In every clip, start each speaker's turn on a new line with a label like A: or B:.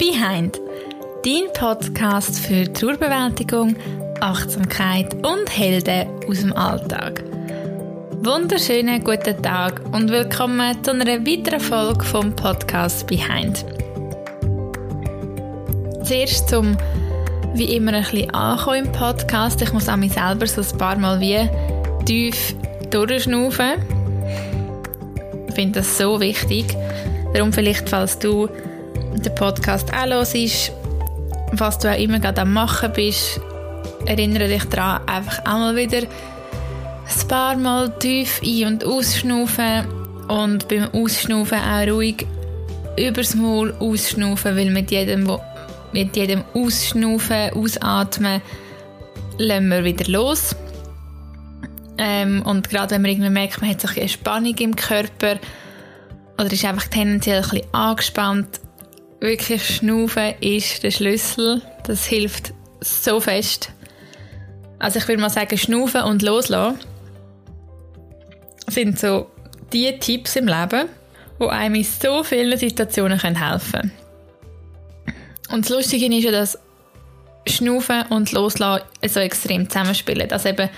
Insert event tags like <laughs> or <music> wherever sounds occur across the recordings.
A: Behind, dein Podcast für Trauerbewältigung, Achtsamkeit und Helden aus dem Alltag. Wunderschönen guten Tag und willkommen zu einer weiteren Folge vom Podcast Behind. Zuerst zum wie immer ein bisschen ankommen im Podcast. Ich muss an mich selber so ein paar Mal wie tief durchschnaufen. Ich finde das so wichtig. Darum vielleicht, falls du den Podcast auch hörst, was du auch immer gerade am machen bist, erinnere dich daran, einfach einmal wieder ein paar Mal tief ein- und ausschnaufen und beim Ausschnaufen auch ruhig übers Maul ausschnaufen, weil mit jedem, mit jedem Ausschnaufen, Ausatmen lassen wir wieder los. Ähm, und gerade wenn man irgendwie merkt, man hat so eine Spannung im Körper oder ist einfach tendenziell ein bisschen angespannt, wirklich Schnaufen ist der Schlüssel. Das hilft so fest. Also ich würde mal sagen, Schnaufen und Loslassen sind so die Tipps im Leben, die einem in so vielen Situationen helfen können. Und das Lustige ist ja, dass Schnaufen und Loslassen so extrem zusammenspielen. Also eben,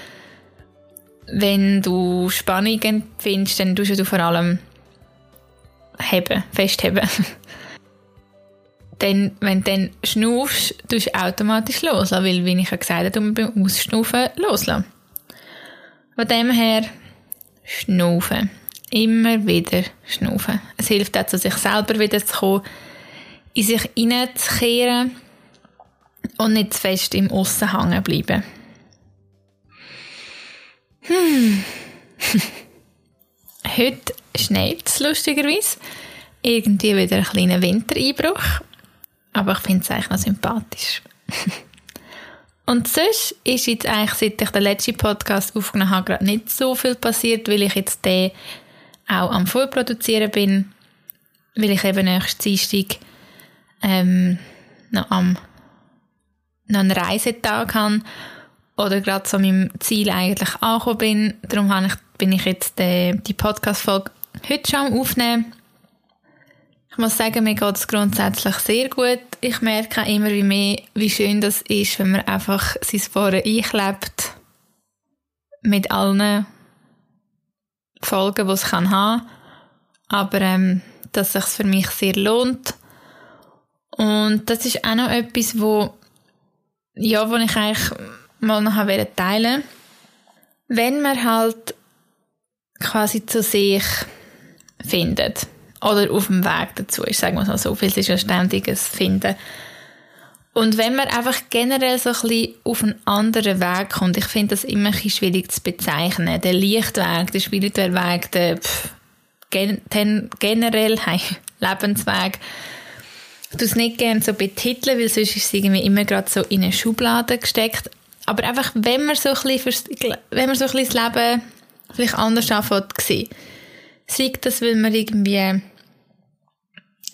A: wenn du Spannung empfindest, dann tust du vor allem heben, festheben. <laughs> dann, wenn du dann schnaufst, tust du automatisch loslassen, weil, wie ich ja gesagt habe, du beim Ausschnaufen loslassen. Von dem her, schnaufen. Immer wieder schnaufen. Es hilft auch, sich selber wieder zu kommen, in sich hineinzukehren und nicht zu fest im Aussen hängen bleiben. Hm. <laughs> Heute schneit es lustigerweise. Irgendwie wieder ein kleiner Wintereinbruch. Aber ich finde es eigentlich noch sympathisch. <laughs> Und sonst ist jetzt eigentlich, seit ich den letzten Podcast aufgenommen habe, gerade nicht so viel passiert, weil ich jetzt den auch am Vorproduzieren bin, weil ich eben nächsten Dienstag ähm, noch, am, noch einen Reisetag habe oder gerade so meinem Ziel eigentlich angekommen bin. Darum habe ich, bin ich jetzt die, die Podcast-Folge heute schon am Aufnehmen. Ich muss sagen, mir geht es grundsätzlich sehr gut. Ich merke auch immer wie mehr, wie schön das ist, wenn man einfach sein Vorher einklebt. Mit allen Folgen, die es kann haben. Aber ähm, dass es sich für mich sehr lohnt. Und das ist auch noch etwas, wo, ja, wo ich eigentlich mal noch teilen Wenn man halt quasi zu sich findet oder auf dem Weg dazu ist, sagen wir mal so, viel ist ja ständiges Finden. Und wenn man einfach generell so ein bisschen auf einen anderen Weg kommt, ich finde das immer ein bisschen schwierig zu bezeichnen. Der Lichtweg, der spirituelle Weg, der pff, gen generell <laughs> hey, Lebensweg, ich tue es nicht gerne so betiteln, weil sonst ist es irgendwie immer gerade so in eine Schublade gesteckt. Aber einfach, wenn man so ein bisschen, wenn man so ein bisschen das Leben vielleicht anders anfängt sei das, weil man irgendwie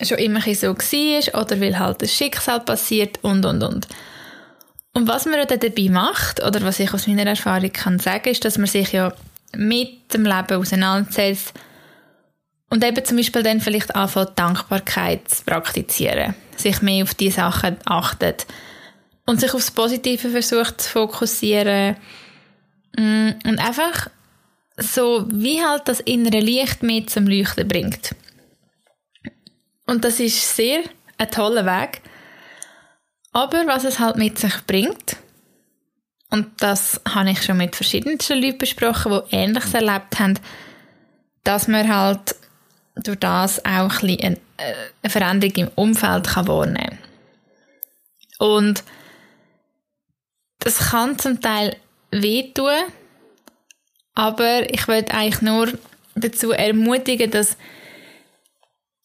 A: schon immer so war oder weil halt das Schicksal passiert und, und, und. Und was man dann dabei macht, oder was ich aus meiner Erfahrung kann sagen, ist, dass man sich ja mit dem Leben auseinandersetzt und eben zum Beispiel dann vielleicht anfängt, Dankbarkeit zu praktizieren, sich mehr auf die Sachen achtet und sich aufs Positive versucht zu fokussieren mm, und einfach so wie halt das innere Licht mit zum Leuchten bringt. Und das ist sehr ein toller Weg. Aber was es halt mit sich bringt, und das habe ich schon mit verschiedensten Leuten besprochen, die Ähnliches erlebt haben, dass man halt durch das auch ein eine, eine Veränderung im Umfeld kann wahrnehmen kann. Und das kann zum Teil wehtun, aber ich würde eigentlich nur dazu ermutigen, dass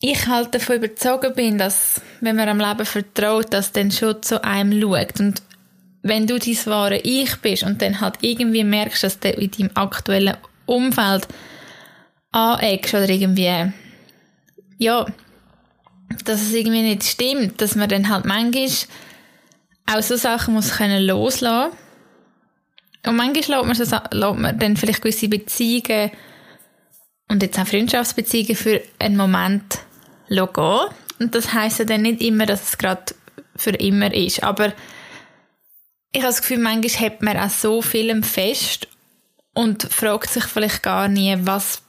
A: ich halt davon überzeugt bin, dass wenn man am Leben vertraut, dass dann schon zu einem schaut. Und wenn du dein wahre Ich bist und dann halt irgendwie merkst, dass du in deinem aktuellen Umfeld aneckst oder irgendwie, ja, dass es irgendwie nicht stimmt, dass man dann halt manchmal auch so Sachen muss können loslassen. Und manchmal lässt man, so, lässt man dann vielleicht gewisse Beziehungen und jetzt auch Freundschaftsbeziehungen für einen Moment gehen. Und das heisst ja dann nicht immer, dass es gerade für immer ist. Aber ich habe das Gefühl, manchmal hat man auch so viel fest und fragt sich vielleicht gar nie, was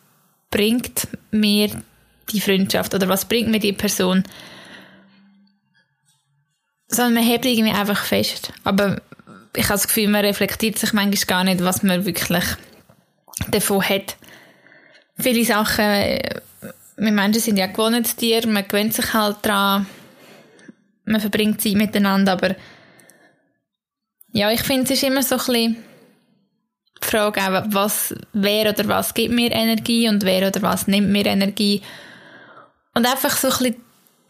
A: bringt mir die Freundschaft oder was bringt mir die Person. Sondern man hebt irgendwie einfach fest. Aber ich habe das Gefühl, man reflektiert sich manchmal gar nicht, was man wirklich davon hat. Viele Sachen, wir Menschen sind ja Gewohnheitstiere, man gewöhnt sich halt daran, man verbringt Zeit miteinander, aber ja, ich finde, es ist immer so ein bisschen die Frage, was, wer oder was gibt mir Energie und wer oder was nimmt mir Energie. Und einfach so ein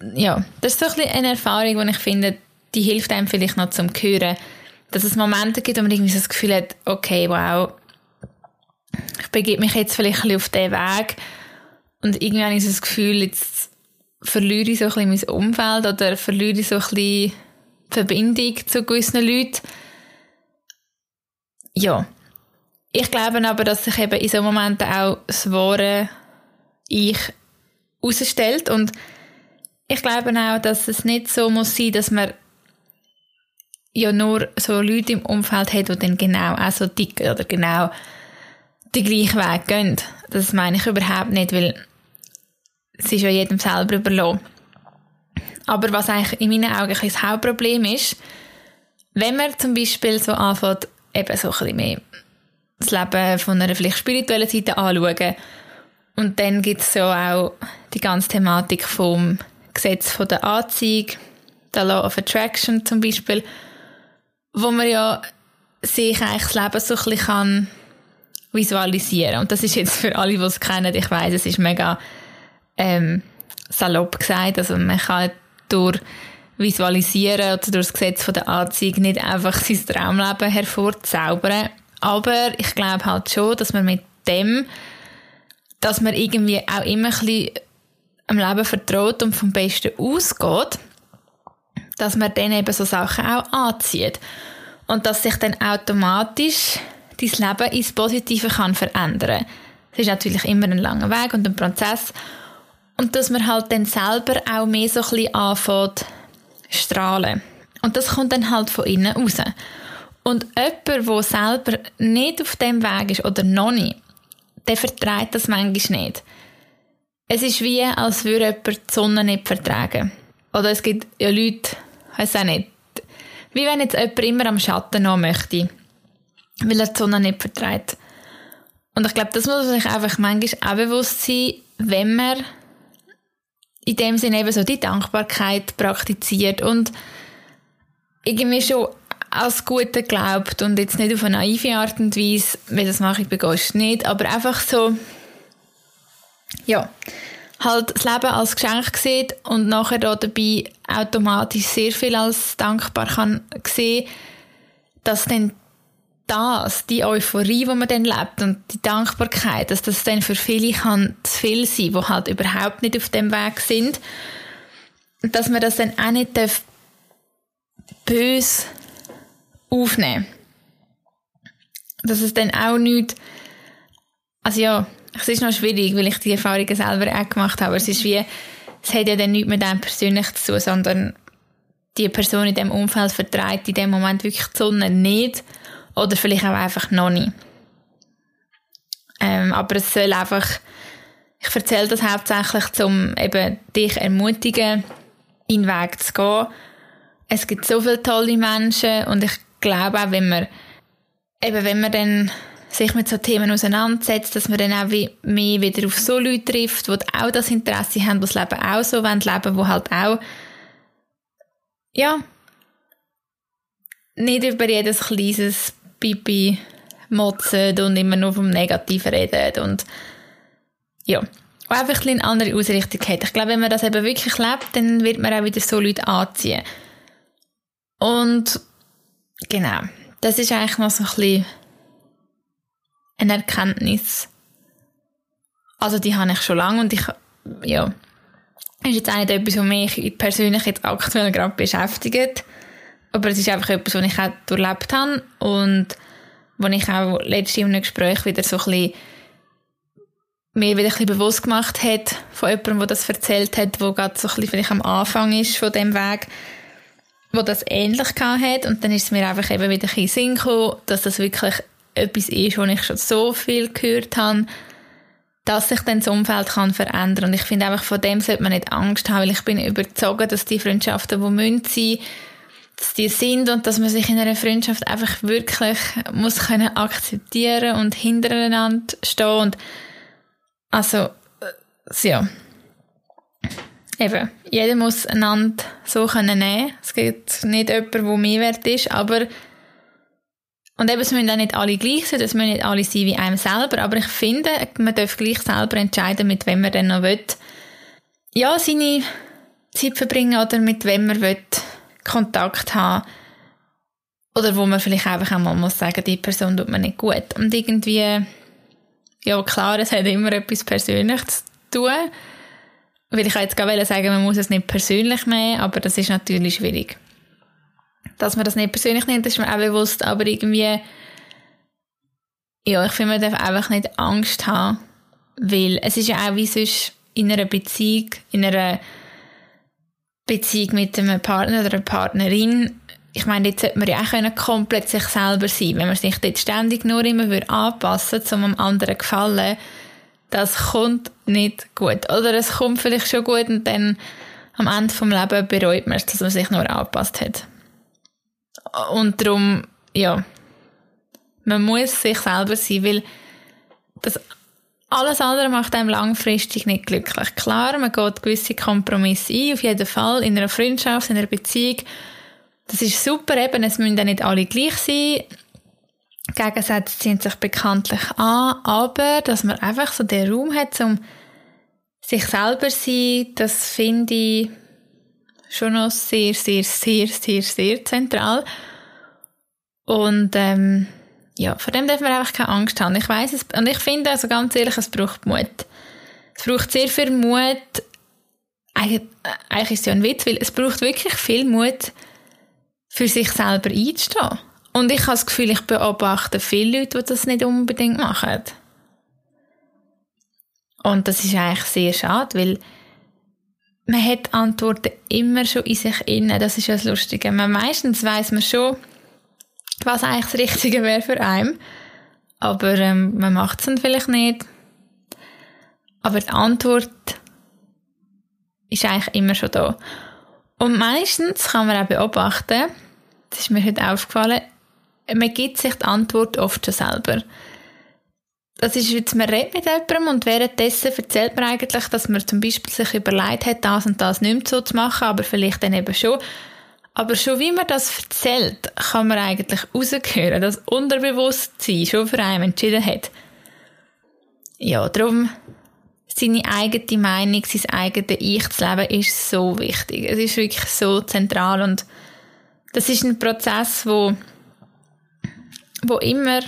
A: bisschen, ja, das ist so ein bisschen eine Erfahrung, die ich finde, die hilft einem vielleicht noch zum Hören, dass es Momente gibt, wo man irgendwie so das Gefühl hat, okay, wow, ich begebe mich jetzt vielleicht ein bisschen auf diesen Weg und irgendwie habe ich das Gefühl, jetzt verliere ich so ein bisschen mein Umfeld oder verliere ich so ein bisschen die Verbindung zu gewissen Leuten. Ja. Ich glaube aber, dass sich eben in so Momenten auch das wahre Ich herausstellt und ich glaube auch, dass es nicht so muss sein, dass man ja nur so Leute im Umfeld hat, die dann genau auch so dick oder genau den gleichen Weg gehen. Das meine ich überhaupt nicht, weil es ist ja jedem selber überlassen. Aber was eigentlich in meinen Augen das Hauptproblem ist, wenn man zum Beispiel so anfängt, eben so ein bisschen mehr das Leben von einer vielleicht spirituellen Seite anschauen und dann gibt es so auch die ganze Thematik vom Gesetz von der Anziehung, der Law of Attraction zum Beispiel, wo man ja sich eigentlich das Leben so ein bisschen kann visualisieren. Und das ist jetzt für alle, die es kennen, ich weiß, es ist mega ähm, salopp gesagt. Also man kann durch Visualisieren oder durch das Gesetz der Anziehung nicht einfach sein Traumleben hervorzaubern. Aber ich glaube halt schon, dass man mit dem, dass man irgendwie auch immer ein bisschen am Leben vertraut und vom Besten ausgeht, dass man dann eben so Sachen auch anzieht. Und dass sich dann automatisch dein Leben ins Positive kann verändern. Es ist natürlich immer ein langer Weg und ein Prozess. Und dass man halt dann selber auch mehr so ein bisschen anfängt strahlen. Und das kommt dann halt von innen raus. Und jemand, der selber nicht auf dem Weg ist oder noch nicht, der verträgt das manchmal nicht. Es ist wie, als würde jemand die Sonne nicht vertragen. Oder es gibt ja Leute, weiß auch nicht, wie wenn jetzt jemand immer am Schatten noch möchte weil er die Sonne nicht verträgt. Und ich glaube, das muss man sich einfach manchmal auch bewusst sein, wenn man in dem Sinne eben so die Dankbarkeit praktiziert und irgendwie schon als Gute glaubt und jetzt nicht auf eine naive Art und Weise, wie das mache ich bei Ghost nicht, aber einfach so, ja, halt das Leben als Geschenk sieht und nachher da dabei automatisch sehr viel als dankbar kann sehen, dass dann das, die Euphorie, die man dann lebt und die Dankbarkeit, dass das dann für viele kann zu viel sein, die halt überhaupt nicht auf dem Weg sind, dass man das dann auch nicht darf böse aufnehmen. Dass es dann auch nicht, also ja, es ist noch schwierig, weil ich die Erfahrungen selber auch gemacht habe, aber es ist wie, es hat ja dann nichts mit einem persönlich zu tun, sondern die Person in dem Umfeld vertreibt in dem Moment wirklich die Sonne nicht oder vielleicht auch einfach noch nicht. Ähm, aber es soll einfach, ich erzähle das hauptsächlich, um eben dich ermutigen, in den Weg zu gehen. Es gibt so viele tolle Menschen und ich glaube auch, wenn man, eben wenn man dann sich mit so Themen auseinandersetzt, dass man dann auch mehr wieder auf so Leute trifft, die auch das Interesse haben, die das Leben auch so wollen leben, die halt auch, ja, nicht über jedes kleines Pipi motzen und immer nur vom Negativen reden und ja, und einfach ein eine andere Ausrichtung hat. Ich glaube, wenn man das eben wirklich lebt, dann wird man auch wieder so Leute anziehen. Und genau, das ist eigentlich noch so ein bisschen eine Erkenntnis. Also die habe ich schon lange und ich, ja, ist jetzt auch nicht etwas, was mich persönlich jetzt aktuell gerade beschäftigt. Aber es ist einfach etwas, was ich auch durchlebt habe und wo ich auch letztens in einem Gespräch wieder so ein bisschen mir wieder ein bisschen bewusst gemacht hat von jemandem, der das erzählt hat, wo gerade so ein bisschen am Anfang ist von dem Weg, wo das ähnlich hat. Und dann ist es mir einfach eben wieder ein bisschen Sinn gekommen, dass das wirklich etwas ist, wo ich schon so viel gehört habe, dass sich dann das Umfeld kann verändern. Und ich finde einfach von dem sollte man nicht Angst haben, weil ich bin überzeugt, dass die Freundschaften, die müssen sein, dass die sind und dass man sich in einer Freundschaft einfach wirklich muss können akzeptieren und hintereinander stehen und also äh, ja. Eben jeder muss einander so können nehmen. Es gibt nicht jemanden, der mehr wert ist aber und eben, es müssen auch nicht alle gleich sein, es müssen nicht alle sein wie einem selber, aber ich finde, man darf gleich selber entscheiden, mit wem man dann noch will, ja, seine Zeit verbringen oder mit wem man will Kontakt haben. Oder wo man vielleicht einfach einmal muss sagen, die Person tut mir nicht gut. Und irgendwie, ja klar, es hat immer etwas Persönliches zu tun, weil ich jetzt gerade sagen, man muss es nicht persönlich nehmen, aber das ist natürlich schwierig. Dass man das nicht persönlich nimmt, ist mir auch bewusst, aber irgendwie, ja, ich finde, man darf einfach nicht Angst haben, weil es ist ja auch wie sonst in einer Beziehung, in einer Beziehung mit einem Partner oder einer Partnerin, ich meine, jetzt sollte man ja auch können komplett sich selber sein, wenn man sich dort ständig nur immer würde anpassen würde, um einem anderen gefallen, das kommt nicht gut. Oder es kommt vielleicht schon gut und dann am Ende vom Leben bereut man es, dass man sich nur angepasst hat. Und darum, ja, man muss sich selber sein, weil das alles andere macht einem langfristig nicht glücklich. Klar, man geht gewisse Kompromisse ein, auf jeden Fall, in einer Freundschaft, in einer Beziehung. Das ist super, eben, es müssen dann nicht alle gleich sein. Gegensätze ziehen sich bekanntlich an, aber dass man einfach so den Raum hat, um sich selber zu sein, das finde ich schon noch sehr, sehr, sehr, sehr, sehr zentral. Und ähm, ja, vor dem darf man einfach keine Angst haben. Ich weiß es, und ich finde also ganz ehrlich, es braucht Mut. Es braucht sehr viel Mut. Eigentlich, eigentlich ist es ja ein Witz, weil es braucht wirklich viel Mut, für sich selber einzustehen. Und ich habe das Gefühl, ich beobachte viele Leute, die das nicht unbedingt machen. Und das ist eigentlich sehr schade, weil man hat Antworten immer schon in sich inne. Das ist ja das Lustige. Man, meistens weiß man schon, was eigentlich das Richtige wäre für einen. Aber ähm, man macht es dann vielleicht nicht. Aber die Antwort ist eigentlich immer schon da. Und meistens kann man auch beobachten, das ist mir heute aufgefallen, man gibt sich die Antwort oft schon selber das ist jetzt, man redet mit jemandem und währenddessen erzählt man eigentlich, dass man zum Beispiel sich überlegt hat, das und das nicht mehr so zu machen, aber vielleicht dann eben schon. Aber schon wie man das erzählt, kann man eigentlich rausgehören, dass Unterbewusstsein schon für einen entschieden hat. Ja, darum, seine eigene Meinung, sein eigenes Ich zu leben, ist so wichtig. Es ist wirklich so zentral und das ist ein Prozess, wo, wo immer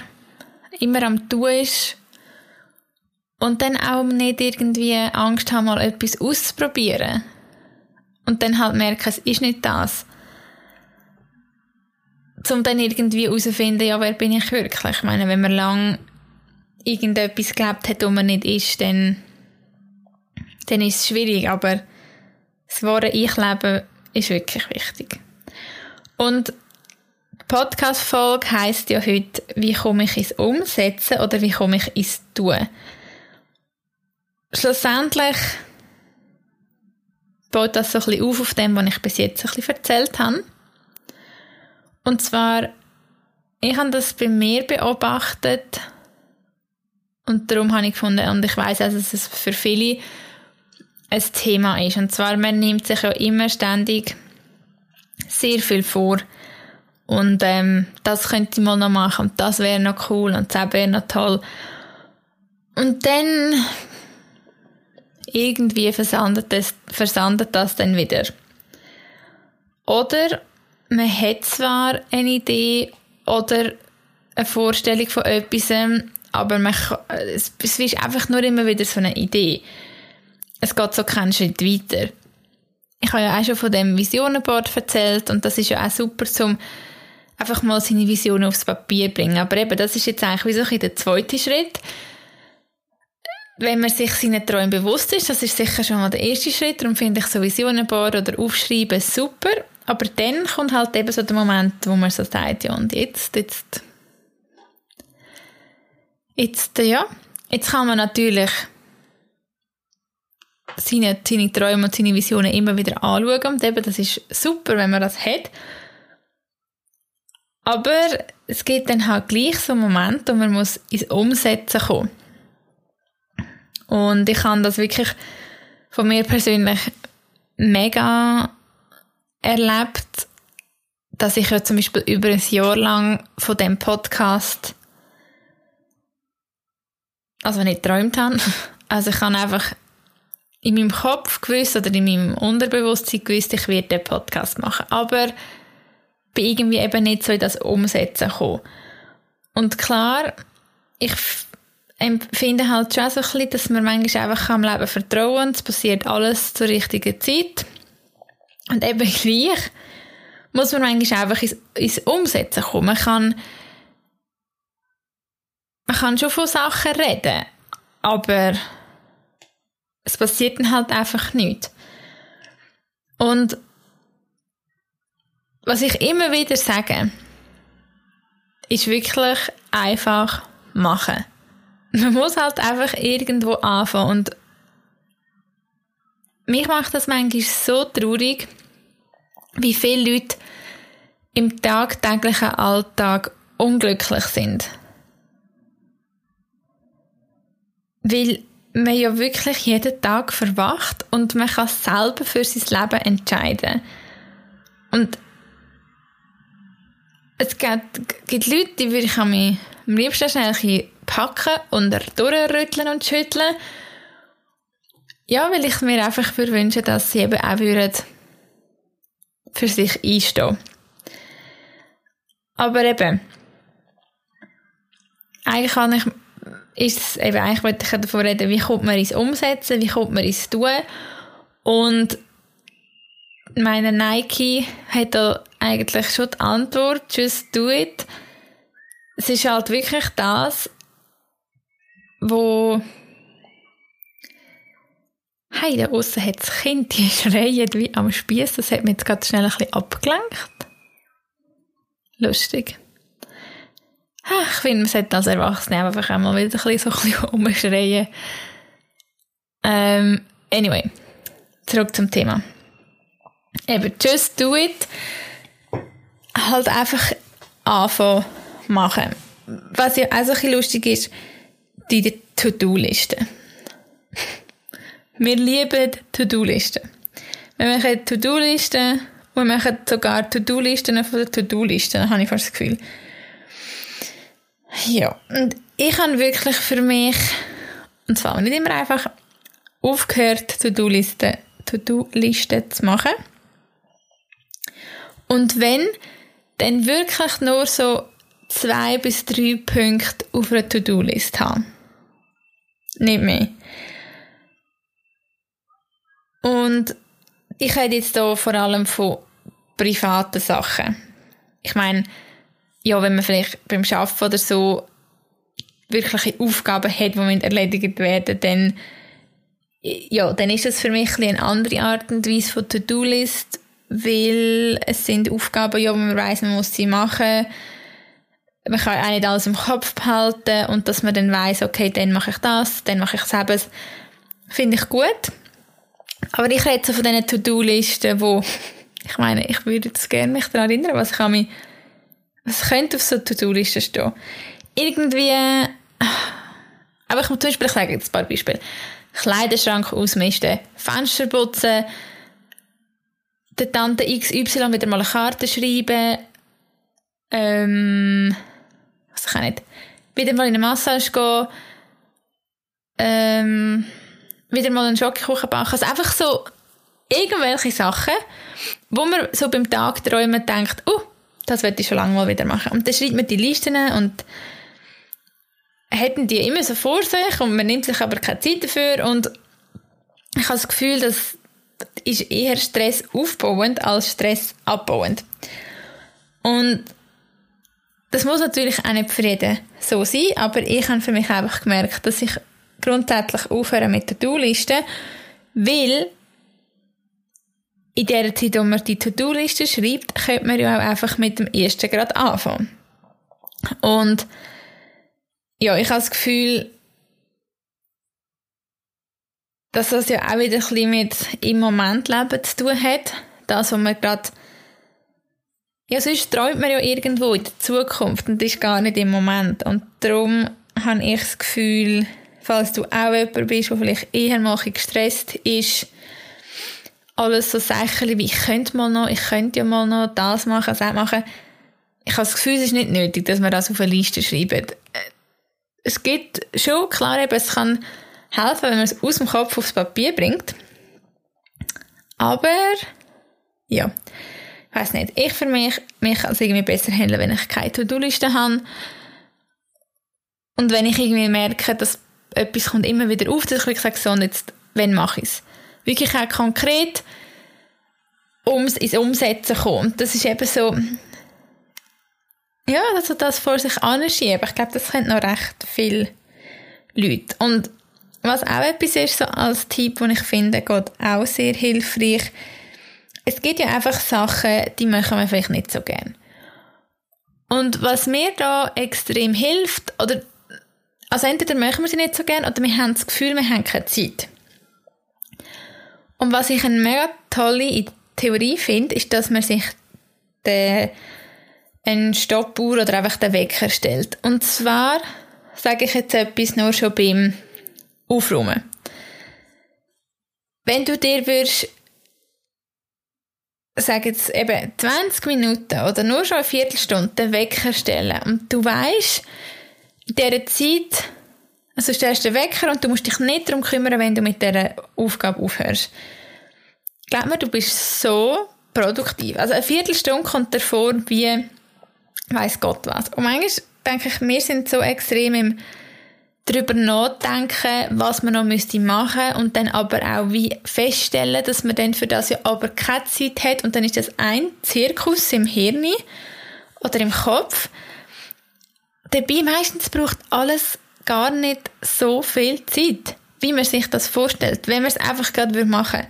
A: immer am Tun ist und dann auch nicht irgendwie Angst haben, mal etwas auszuprobieren. Und dann halt merken, es ist nicht das. Um dann irgendwie herauszufinden, ja, wer bin ich wirklich? Ich meine, wenn man lang irgendetwas gelebt hat, wo man nicht ist, dann, dann ist es schwierig. Aber das wahre Ich-Leben ist wirklich wichtig. Und Podcast-Folge heisst ja heute, wie komme ich ins Umsetzen oder wie komme ich ins Tun. Schlussendlich baut das so ein bisschen auf auf dem, was ich bis jetzt ein bisschen erzählt habe. Und zwar, ich habe das bei mir beobachtet und darum habe ich gefunden, und ich weiß also, dass es für viele ein Thema ist. Und zwar, man nimmt sich ja immer ständig sehr viel vor, und ähm, das könnte ich mal noch machen und das wäre noch cool und das wäre noch toll. Und dann irgendwie versandet das, versandet das dann wieder. Oder man hat zwar eine Idee oder eine Vorstellung von etwas, aber man es, ist einfach nur immer wieder so eine Idee. Es geht so keinen Schritt weiter. Ich habe ja auch schon von dem Visionenboard erzählt und das ist ja auch super zum einfach mal seine Vision aufs Papier bringen. Aber eben, das ist jetzt eigentlich wie so der zweite Schritt. wenn man sich seinen Träumen bewusst ist, das ist sicher schon mal der erste Schritt, darum finde ich so Visionenboard oder Aufschreiben super, aber dann kommt halt eben so der Moment, wo man so sagt, ja und jetzt, jetzt, jetzt, ja, jetzt kann man natürlich seine, seine Träume und seine Visionen immer wieder anschauen und eben, das ist super, wenn man das hat, aber es gibt dann halt gleich so einen Moment, wo man muss ins Umsetzen kommen. Und ich habe das wirklich von mir persönlich mega erlebt, dass ich ja zum Beispiel über ein Jahr lang von dem Podcast also nicht geträumt habe. <laughs> Also ich habe einfach in meinem Kopf gewusst oder in meinem Unterbewusstsein gewusst, ich werde den Podcast machen. Aber bin irgendwie eben nicht so in das Umsetzen gekommen. Und klar, ich empfinde halt schon so ein bisschen, dass man manchmal einfach am Leben vertrauen es passiert alles zur richtigen Zeit. Und eben gleich muss man manchmal einfach ins, ins Umsetzen kommen. Man kann, man kann schon von Sachen reden, aber es passiert dann halt einfach nichts. Und was ich immer wieder sage, ist wirklich einfach machen man muss halt einfach irgendwo anfangen und mich macht das manchmal so traurig, wie viele Leute im tagtäglichen Alltag unglücklich sind. Weil man ja wirklich jeden Tag verwacht und man kann selber für sein Leben entscheiden. Und es gibt, gibt Leute, die würde ich am liebsten schnell packen und durchrütteln und schütteln. Ja, weil ich mir einfach wünsche, dass sie eben auch würden für sich einstehen. Aber eben, eigentlich kann ich, ist es eben, eigentlich wollte ich davon reden, wie kommt man ins Umsetzen, wie kommt man ins Tun. Und meine Nike hat da eigentlich schon die Antwort, just do it. Es ist halt wirklich das, wo Hey, da außen hat das Kind, die <laughs> schreien wie am Spieß. Das hat mich jetzt gerade schnell ein bisschen abgelenkt. Lustig. Ich finde, man sollte als Erwachsene einfach einmal wieder ein bisschen so ein bisschen. <laughs> Ähm, anyway, zurück zum Thema. Eben, just do it. Halt einfach anfangen machen. Was ja auch so ein bisschen lustig ist, die To-Do-Liste. Wir lieben To-Do-Listen. Wir machen To-Do-Listen und wir machen sogar To-Do-Listen von der To-Do-Liste, habe ich fast das Gefühl. Ja, und ich habe wirklich für mich, und zwar nicht immer einfach, aufgehört, To-Do-Listen To -Listen zu machen. Und wenn, dann wirklich nur so zwei bis drei Punkte auf einer To-Do-List haben. Nicht mehr. Und ich rede jetzt hier vor allem von privaten Sachen. Ich meine, ja, wenn man vielleicht beim Arbeiten oder so wirkliche Aufgaben hat, die erledigt werden dann, ja, dann ist das für mich eine andere Art und Weise von To-Do-List, weil es sind Aufgaben, ja, man weiss, man muss sie machen man kann auch nicht alles im Kopf behalten und dass man dann weiß, okay, dann mache ich das, dann mache ich das, finde ich gut. Aber ich rede so von diesen To-Do-Listen, wo, ich meine, ich würde jetzt gerne mich daran erinnern, was kann mich, was könnte auf so To-Do-Listen stehen? Irgendwie, aber ich muss zum Beispiel, ich sage jetzt ein paar Beispiele. Kleiderschrank ausmisten, Fenster putzen, der Tante XY wieder mal eine Karte schreiben, ähm, was kann ich nicht, wieder mal in eine Massage gehen, ähm, wieder mal einen Schokokuchen backen. Also einfach so irgendwelche Sachen, wo man so beim Tag träumen denkt, oh, das wollte ich schon lange mal wieder machen. Und dann schreibt man die Listen und hätten die immer so vor sich und man nimmt sich aber keine Zeit dafür und ich habe das Gefühl, das ist eher Stress aufbauend als Stress abbauend. Und das muss natürlich auch nicht für jeden so sein, aber ich habe für mich einfach gemerkt, dass ich grundsätzlich aufhören mit der To-Do-Liste, weil in der Zeit, wo man die To-Do-Liste schreibt, könnte man ja auch einfach mit dem ersten Grad anfangen. Und ja, ich habe das Gefühl, dass das ja auch wieder ein bisschen mit im Moment Leben zu tun hat. Das, was man gerade ja, sonst träumt man ja irgendwo in der Zukunft und ist gar nicht im Moment. Und darum habe ich das Gefühl, falls du auch jemand bist, der vielleicht eher mal gestresst ist, alles so Sachen wie ich könnte mal noch, ich könnte ja mal noch das machen, das machen. Ich habe das Gefühl, es ist nicht nötig, dass man das auf eine Liste schreibt. Es gibt schon, klar, eben, es kann helfen, wenn man es aus dem Kopf aufs Papier bringt. Aber, ja weiß nicht, ich für mich, mich kann es irgendwie besser handeln, wenn ich keine To-Do-Liste habe. Und wenn ich irgendwie merke, dass etwas kommt immer wieder auf, dass ich sage, so, jetzt, wenn mache ich es? Wirklich auch konkret ums ins Umsetzen kommt. Das ist eben so, ja, also das vor sich anschieben. Ich glaube, das können noch recht viele Leute. Und was auch etwas ist, so als Tipp, den ich finde, geht auch sehr hilfreich, es gibt ja einfach Sachen, die machen wir vielleicht nicht so gern. Und was mir da extrem hilft, oder, also entweder machen wir sie nicht so gern, oder wir haben das Gefühl, wir haben keine Zeit. Und was ich eine mega tolle Theorie finde, ist, dass man sich den, einen Stoppuhr oder einfach den Wecker stellt. Und zwar sage ich jetzt etwas nur schon beim Aufräumen. Wenn du dir würdest sage jetzt eben 20 Minuten oder nur schon eine Viertelstunde den Wecker stellen und du weißt, dieser Zeit, also stellst du den Wecker und du musst dich nicht darum kümmern, wenn du mit dieser Aufgabe aufhörst. Glaub mir, du bist so produktiv. Also eine Viertelstunde kommt davor wie weiß Gott was. Und manchmal denke ich, wir sind so extrem im darüber nachdenken, was man noch müsste machen und dann aber auch wie feststellen, dass man dann für das ja aber keine Zeit hat und dann ist das ein Zirkus im Hirn oder im Kopf. Dabei meistens braucht alles gar nicht so viel Zeit, wie man sich das vorstellt, wenn man es einfach gerade machen will.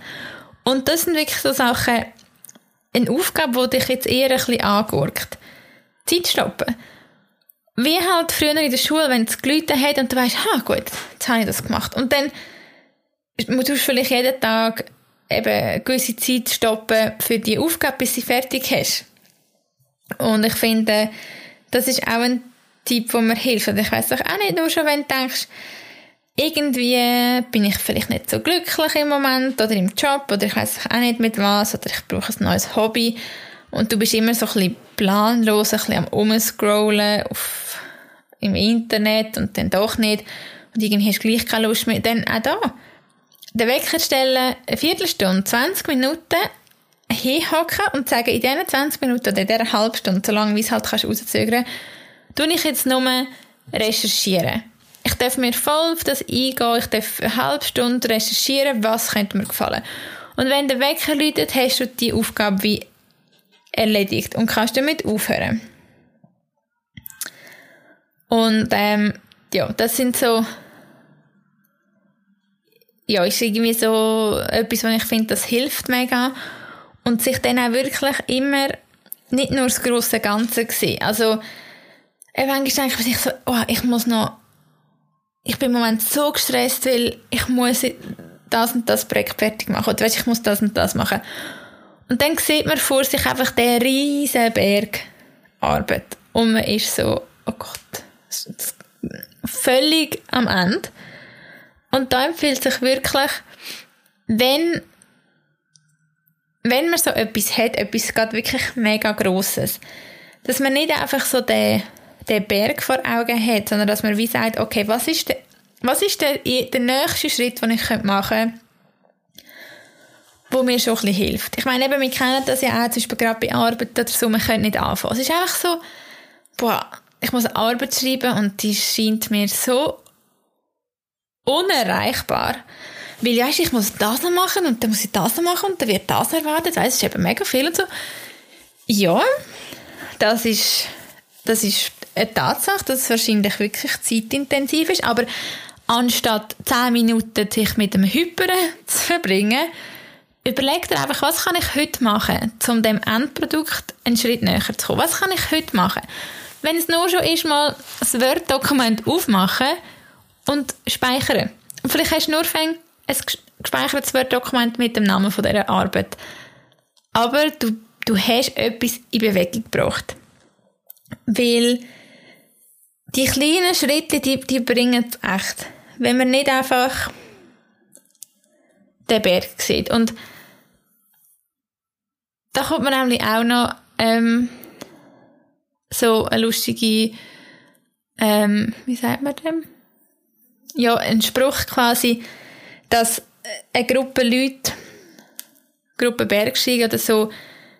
A: Und das sind wirklich so Sachen, eine Aufgabe, die dich jetzt eher ein bisschen angurkt. Zeit stoppen wie halt früher in der Schule, wenn es gelitten hat und du weißt, ha, gut, jetzt habe ich das gemacht. Und dann musst du vielleicht jeden Tag eben eine gewisse Zeit stoppen für die Aufgabe, bis sie fertig hast. Und ich finde, das ist auch ein Tipp, der mir hilft. Und ich weiss doch auch nicht nur schon, wenn du denkst, irgendwie bin ich vielleicht nicht so glücklich im Moment oder im Job oder ich weiß auch nicht mit was oder ich brauche ein neues Hobby und du bist immer so ein bisschen planlos, ein bisschen am Umscrollen auf im Internet und dann doch nicht und irgendwie hast du gleich keine Lust mehr, dann auch da. Den Wecker stellen, eine Viertelstunde, 20 Minuten hinhocken und sagen, in diesen 20 Minuten oder in dieser halben Stunde, so lange wie es halt kannst rauszögern, tue ich jetzt nur recherchieren. Ich darf mir voll auf das eingehen, ich darf eine halbe Stunde recherchieren, was könnte mir gefallen. Und wenn der Wecker läutet, hast du die Aufgabe wie erledigt und kannst damit aufhören. Und ähm, ja, das sind so ja, ist irgendwie so etwas, was ich finde, das hilft mega. Und sich dann auch wirklich immer nicht nur das grosse Ganze sehen. Also, manchmal denke ich sich so, oh, ich muss noch, ich bin im Moment so gestresst, weil ich muss das und das Projekt fertig machen. Oder weißt, ich muss das und das machen. Und dann sieht man vor sich einfach den riesen Berg Arbeit. Und man ist so, oh Gott, völlig am Ende. Und da empfiehlt sich wirklich, wenn, wenn man so etwas hat, etwas gerade wirklich mega Grosses, dass man nicht einfach so den, den Berg vor Augen hat, sondern dass man wie sagt, okay, was ist der, was ist der, der nächste Schritt, den ich machen könnte, wo mir schon ein bisschen hilft. Ich meine, eben, wir kennen das ja auch, zum Beispiel gerade bei Arbeit oder so, man könnte nicht anfangen. Es ist einfach so, boah, ich muss eine Arbeit schreiben und die scheint mir so unerreichbar. Weil, weißt, ich muss das noch machen und dann muss ich das noch machen und dann wird das erwartet. Weißt, es ist eben mega viel und so. Ja, das ist, das ist eine Tatsache, dass es wahrscheinlich wirklich zeitintensiv ist, aber anstatt 10 Minuten sich mit dem Hyperen <laughs> zu verbringen, überleg dir einfach, was kann ich heute machen, um dem Endprodukt einen Schritt näher zu kommen. Was kann ich heute machen? Wenn es nur schon ist, mal ein Word-Dokument aufmachen und speichern. Und vielleicht hast du nur ein gespeichertes Word-Dokument mit dem Namen von dieser Arbeit. Aber du, du hast etwas in Bewegung gebracht. Weil die kleinen Schritte, die, die bringen echt. Wenn man nicht einfach den Berg sieht. Und da kommt man nämlich auch noch ähm, so eine lustige, ähm, wie sagt man dem? Ja, ein Spruch quasi, dass eine Gruppe Leute, Gruppe Bergsteiger oder so,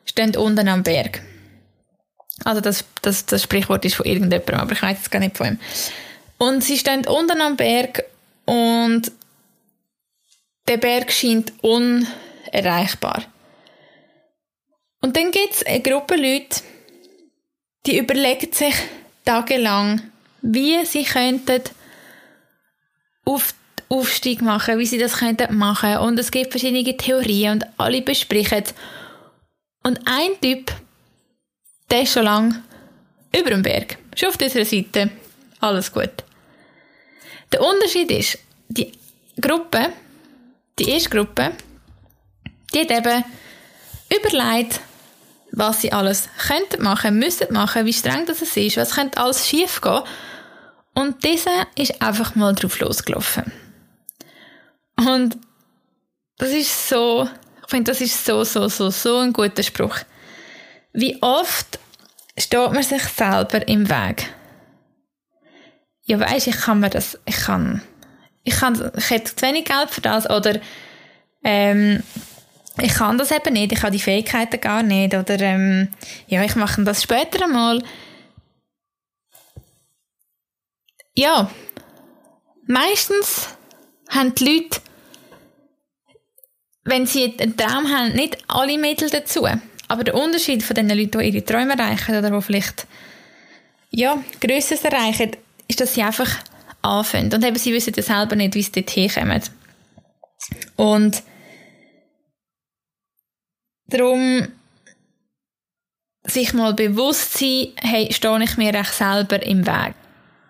A: stehen unten am Berg. Also das, das, das Sprichwort ist von irgendjemandem, aber ich weiß es gar nicht von ihm. Und sie stehen unten am Berg und der Berg scheint unerreichbar. Und dann gibt es eine Gruppe Leute, die überlegen sich tagelang, wie sie könnten auf Aufstieg machen, wie sie das könnten machen. Und es gibt verschiedene Theorien und alle besprechen es. Und ein Typ, der ist schon lange über dem Berg. Schon auf dieser Seite. Alles gut. Der Unterschied ist, die Gruppe, die erste Gruppe, die hat eben überlegt, was sie alles könnten machen, müssen machen, wie streng das ist, was könnte alles schief gehen. Und dieser ist einfach mal drauf losgelaufen. Und das ist so, ich finde, das ist so, so, so, so ein guter Spruch. Wie oft steht man sich selber im Weg? Ja, weisst, ich kann mir das, ich kann, ich kann, ich hätte zu wenig Geld für das, oder, ähm, ich kann das eben nicht, ich habe die Fähigkeiten gar nicht, oder, ähm, ja, ich mache das später einmal. Ja, meistens haben die Leute wenn sie einen Traum haben, nicht alle Mittel dazu. Aber der Unterschied von den Leuten, die ihre Träume erreichen oder die vielleicht ja, Größeres erreichen, ist, dass sie einfach anfangen. Und eben, sie wissen ja selber nicht, wie sie dort hinkommen. Und darum sich mal bewusst sein, hey, stehe ich mir echt selber im Weg?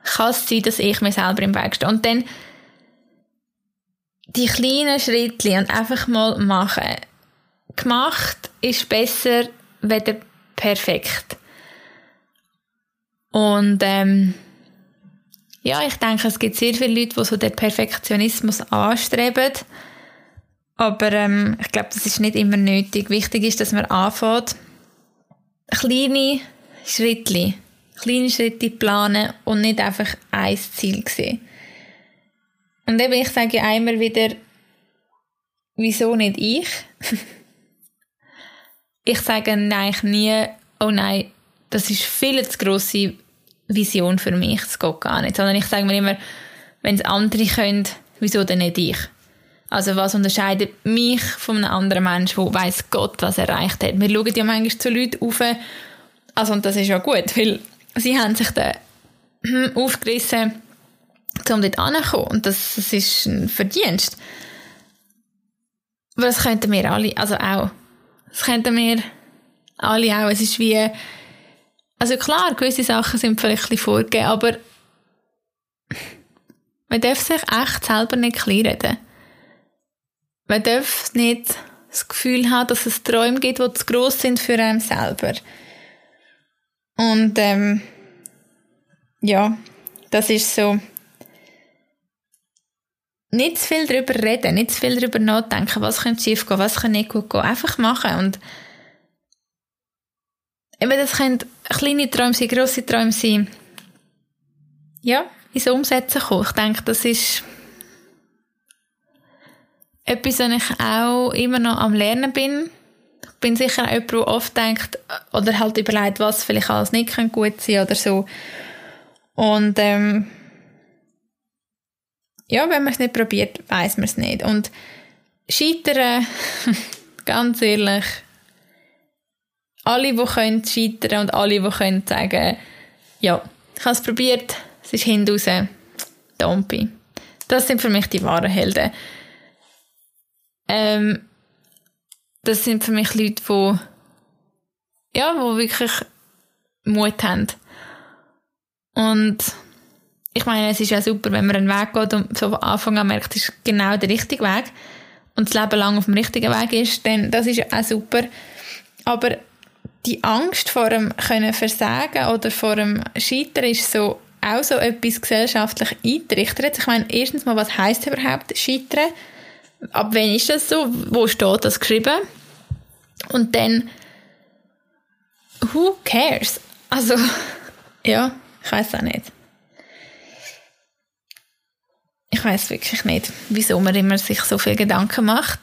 A: Kann es sein, dass ich mir selber im Weg stehe? Und dann die kleinen Schritte und einfach mal machen. Gemacht ist besser, weder perfekt. Und ähm, ja, ich denke, es gibt sehr viele Leute, die so den Perfektionismus anstreben. Aber ähm, ich glaube, das ist nicht immer nötig. Wichtig ist, dass man anfängt, kleine Schritte, kleine Schritte planen und nicht einfach ein Ziel sehen. Und eben, ich sage ja einmal wieder, wieso nicht ich? <laughs> ich sage eigentlich nie, oh nein, das ist viel zu grosse Vision für mich, das geht gar nicht. Sondern ich sage mir immer, wenn es andere können, wieso denn nicht ich? Also was unterscheidet mich von einem anderen Menschen, der weiß Gott, was er erreicht hat? Wir schauen ja manchmal zu Leuten auf, also und das ist ja gut, weil sie haben sich da <clears throat> aufgerissen, um dort anzukommen. Und das, das ist ein Verdienst. Das könnten wir alle, also auch. Das könnten wir alle auch. Es ist wie, also klar, gewisse Sachen sind vielleicht ein bisschen vorgegeben, aber man darf sich echt selber nicht klein reden. Man darf nicht das Gefühl haben, dass es Träume gibt, die zu gross sind für einen selber. Und ähm, ja, das ist so nicht zu viel darüber reden, nicht zu viel darüber nachdenken, was könnte schief gehen, was kann nicht gut gehen. Einfach machen und eben, das können kleine Träume sein, grosse Träume sein. Ja, ins Umsetzen kommen. Ich denke, das ist etwas, was ich auch immer noch am Lernen bin. Ich bin sicher auch jemand, der oft denkt oder halt überlegt, was vielleicht alles nicht gut sein oder so. Und ähm, ja, wenn man es nicht probiert, weiß man es nicht. Und scheitern, <laughs> ganz ehrlich, alle, die können scheitern und alle, die können sagen, ja, ich habe es probiert, es ist hinaus, Dompi. Das sind für mich die wahren Helden. Ähm, das sind für mich Leute, die, ja, wo wirklich Mut haben. Und ich meine, es ist ja super, wenn man einen Weg geht und so von Anfang an merkt, es ist genau der richtige Weg und das Leben lang auf dem richtigen Weg ist, dann das ist ja auch super. Aber die Angst vor dem können Versagen oder vor dem Scheitern ist so auch so etwas gesellschaftlich eingerichtet. Ich meine, erstens mal, was heißt überhaupt Scheitern? Ab wann ist das so? Wo steht das geschrieben? Und dann, who cares? Also, <laughs> ja, ich weiß auch nicht. Ich weiß wirklich nicht, wieso man immer sich so viel Gedanken macht.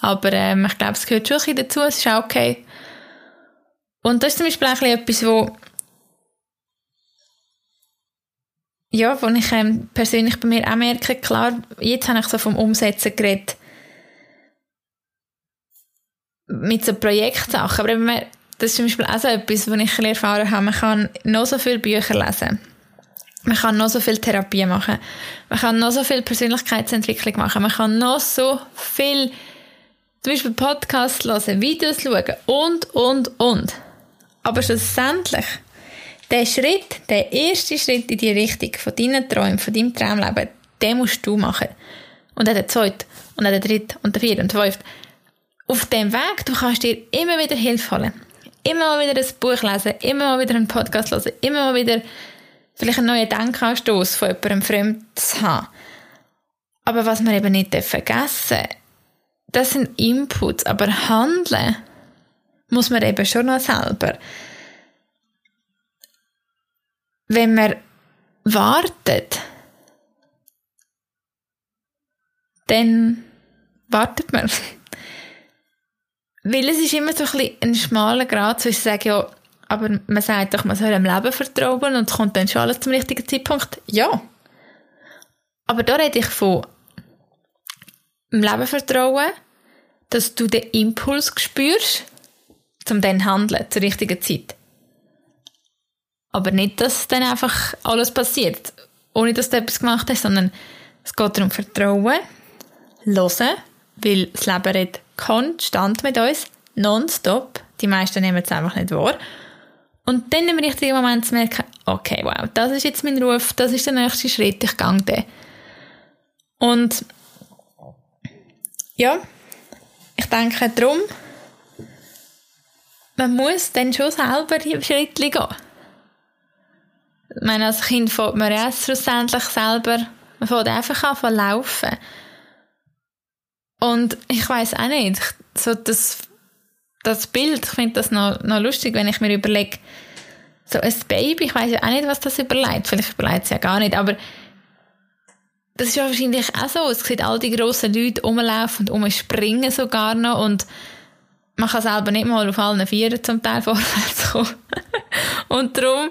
A: Aber ähm, ich glaube, es gehört schon ein bisschen dazu, es ist auch okay. Und das ist zum Beispiel auch etwas, wo ja, wo ich ähm, persönlich bei mir auch merke, klar, jetzt habe ich so vom Umsetzen geredet, mit so Projektsachen, aber das ist zum Beispiel auch so etwas, was ich erfahren habe, man kann noch so viele Bücher lesen, man kann noch so viel Therapie machen, man kann noch so viel Persönlichkeitsentwicklung machen, man kann noch so viel zum Beispiel Podcasts hören, Videos schauen und, und, und. Aber schlussendlich der Schritt, der erste Schritt in die Richtung von deinen Träumen, von deinem Traumleben, den musst du machen. Und dann der zweite, und dann der dritte, und der vierte, und der fünfte. Auf dem Weg, du kannst dir immer wieder Hilfe holen. Immer mal wieder ein Buch lesen, immer mal wieder einen Podcast hören, immer mal wieder vielleicht einen neuen Denkanstoß von jemandem Fremdes haben. Aber was wir eben nicht vergessen das sind Inputs, aber handeln muss man eben schon noch selber wenn man wartet, dann wartet man. <laughs> Weil es ist immer so ein, ein schmaler Grad zwischen sagen, ja, aber man sagt doch, man soll dem Leben vertrauen und kommt dann schon alles zum richtigen Zeitpunkt. Ja. Aber da rede ich von dem Leben vertrauen, dass du den Impuls spürst, um dann handeln zur richtigen Zeit. Aber nicht, dass dann einfach alles passiert, ohne dass du etwas gemacht hast, sondern es geht darum, Vertrauen, hören, weil das Leben redet konstant mit uns, nonstop. Die meisten nehmen es einfach nicht wahr. Und dann im richtigen Moment zu merken, okay, wow, das ist jetzt mein Ruf, das ist der nächste Schritt, ich gehe den. Und ja, ich denke darum, man muss dann schon selber die Schritte gehen. Ich meine, als Kind fängt man ja schlussendlich selber, man fängt einfach an zu laufen. Und ich weiß auch nicht, so das, das Bild, ich finde das noch, noch lustig, wenn ich mir überlege, so ein Baby, ich weiß ja auch nicht, was das überlegt, vielleicht überlegt es ja gar nicht, aber das ist ja wahrscheinlich auch so, es sieht all die grossen Leute rumlaufen und rumspringen sogar noch und man kann selber nicht mal auf allen Vieren zum Teil <laughs> vorwärts kommen. und darum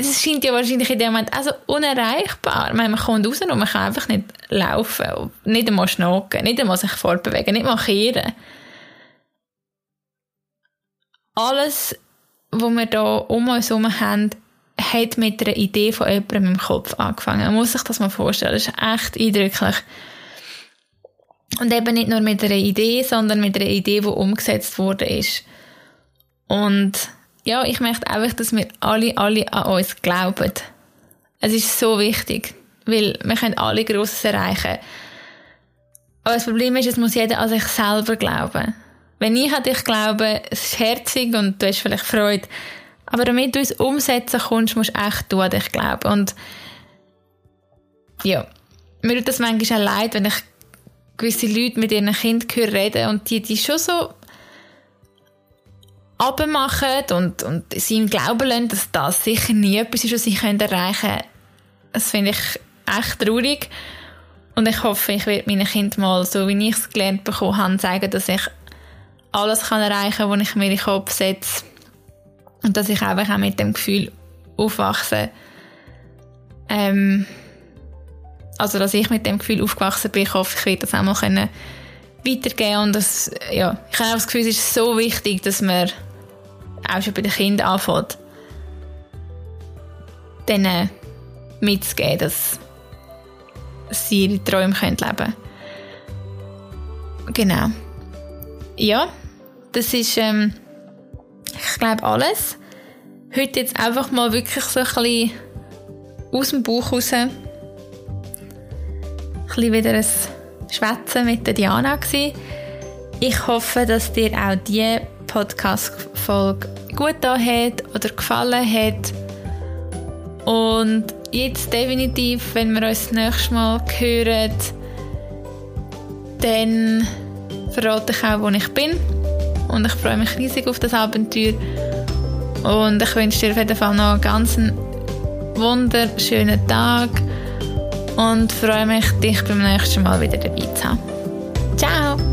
A: es scheint ja wahrscheinlich in dem Moment also unerreichbar. Meine, man kommt raus und man kann einfach nicht laufen, nicht einmal schnacken, nicht einmal sich fortbewegen, nicht mal kehren. Alles, was wir hier um uns herum haben, hat mit einer Idee von jemandem im Kopf angefangen. Man muss sich das mal vorstellen. Das ist echt eindrücklich. Und eben nicht nur mit einer Idee, sondern mit einer Idee, die umgesetzt ist. Und ja, ich möchte einfach, dass wir alle, alle an uns glauben. Es ist so wichtig, weil wir können alle Grosses erreichen. Aber das Problem ist, es muss jeder an sich selber glauben. Wenn ich an dich glaube, es ist herzig und du hast vielleicht Freude, aber damit du es umsetzen kannst, musst du echt an dich glauben. Und ja, mir tut das manchmal auch leid, wenn ich gewisse Leute mit ihren Kindern reden und die, die schon so abmachen und, und sie ihm glauben lassen, dass das sicher nie etwas ist, was sie erreichen können. Das finde ich echt traurig. Und ich hoffe, ich werde meinen Kindern mal, so wie ich es gelernt bekommen habe, zeigen, dass ich alles kann erreichen kann, was ich mir in den Kopf setze. Und dass ich einfach auch mit dem Gefühl aufwachse. Ähm, also, dass ich mit dem Gefühl aufgewachsen bin, ich hoffe, ich werde das auch mal können weitergeben und das, ja, ich habe auch das Gefühl, es ist so wichtig, dass man auch schon bei den Kindern anfängt, denen mitzugeben, dass sie ihre Träume können leben können. Genau. Ja, das ist, ähm, ich glaube, alles. Heute jetzt einfach mal wirklich so ein bisschen aus dem Bauch raus. Ein bisschen wieder ein Schwätzen mit der Diana gewesen. Ich hoffe, dass dir auch diese Podcast-Folge gut da hat oder gefallen hat. Und jetzt definitiv, wenn wir uns das nächste Mal hören, dann verrate ich auch, wo ich bin. Und ich freue mich riesig auf das Abenteuer. Und ich wünsche dir auf jeden Fall noch einen ganz wunderschönen Tag und freue mich, dich beim nächsten Mal wieder dabei zu haben. Ciao!